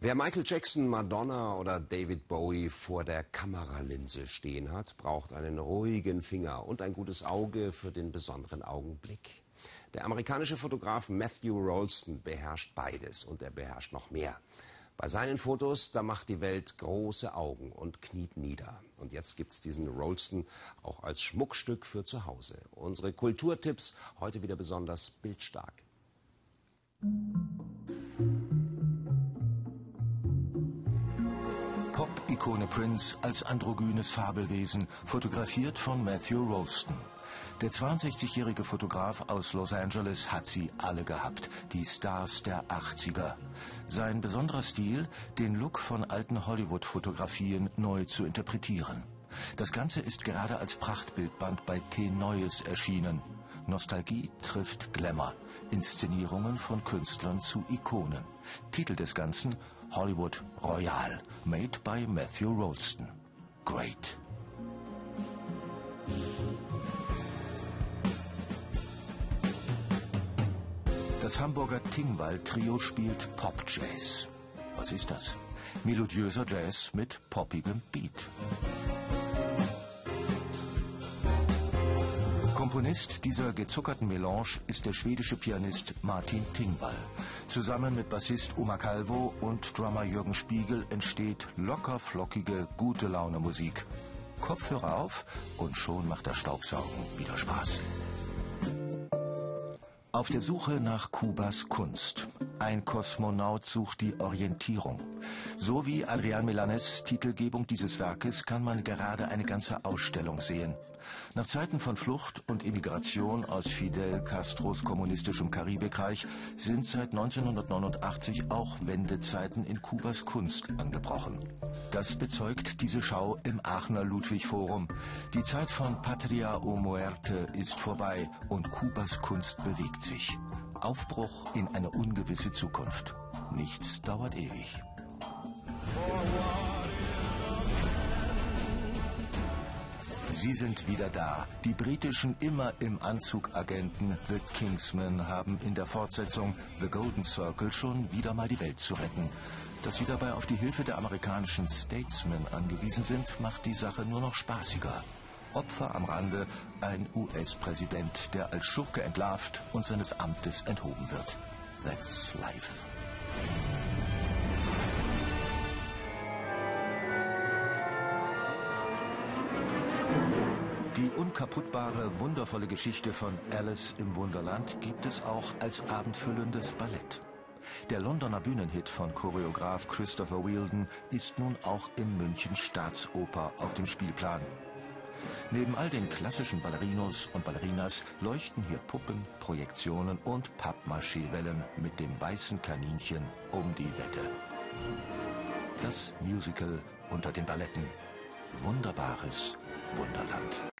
Wer Michael Jackson, Madonna oder David Bowie vor der Kameralinse stehen hat, braucht einen ruhigen Finger und ein gutes Auge für den besonderen Augenblick. Der amerikanische Fotograf Matthew Rolston beherrscht beides und er beherrscht noch mehr. Bei seinen Fotos, da macht die Welt große Augen und kniet nieder. Und jetzt gibt's diesen Rolston auch als Schmuckstück für zu Hause. Unsere Kulturtipps heute wieder besonders bildstark. Pop-Ikone Prince als androgynes Fabelwesen, fotografiert von Matthew Rolston. Der 62-jährige Fotograf aus Los Angeles hat sie alle gehabt, die Stars der 80er. Sein besonderer Stil, den Look von alten Hollywood-Fotografien neu zu interpretieren. Das Ganze ist gerade als Prachtbildband bei T Neues erschienen. Nostalgie trifft Glamour. Inszenierungen von Künstlern zu Ikonen. Titel des Ganzen Hollywood Royal, made by Matthew Rolston. Great. Das Hamburger Tingwall Trio spielt Pop Jazz. Was ist das? Melodiöser Jazz mit poppigem Beat. Komponist dieser gezuckerten Melange ist der schwedische Pianist Martin Tingwall. Zusammen mit Bassist Oma Calvo und Drummer Jürgen Spiegel entsteht locker flockige, gute Laune Musik. Kopfhörer auf und schon macht das Staubsaugen wieder Spaß. Auf der Suche nach Kubas Kunst. Ein Kosmonaut sucht die Orientierung. So wie Adrian Milanes Titelgebung dieses Werkes kann man gerade eine ganze Ausstellung sehen. Nach Zeiten von Flucht und Immigration aus Fidel Castros kommunistischem Karibikreich sind seit 1989 auch Wendezeiten in Kubas Kunst angebrochen. Das bezeugt diese Schau im Aachener Ludwig Forum. Die Zeit von Patria o Muerte ist vorbei und Kubas Kunst bewegt sich. Aufbruch in eine ungewisse Zukunft. Nichts dauert ewig. Sie sind wieder da. Die britischen immer im Anzug Agenten The Kingsmen haben in der Fortsetzung The Golden Circle schon wieder mal die Welt zu retten. Dass sie dabei auf die Hilfe der amerikanischen Statesmen angewiesen sind, macht die Sache nur noch spaßiger. Opfer am Rande, ein US-Präsident, der als Schurke entlarvt und seines Amtes enthoben wird. That's life. Unkaputtbare, wundervolle Geschichte von Alice im Wunderland gibt es auch als abendfüllendes Ballett. Der Londoner Bühnenhit von Choreograf Christopher Wheeldon ist nun auch in München Staatsoper auf dem Spielplan. Neben all den klassischen Ballerinos und Ballerinas leuchten hier Puppen, Projektionen und Pappmaché-Wellen mit dem weißen Kaninchen um die Wette. Das Musical unter den Balletten. Wunderbares Wunderland.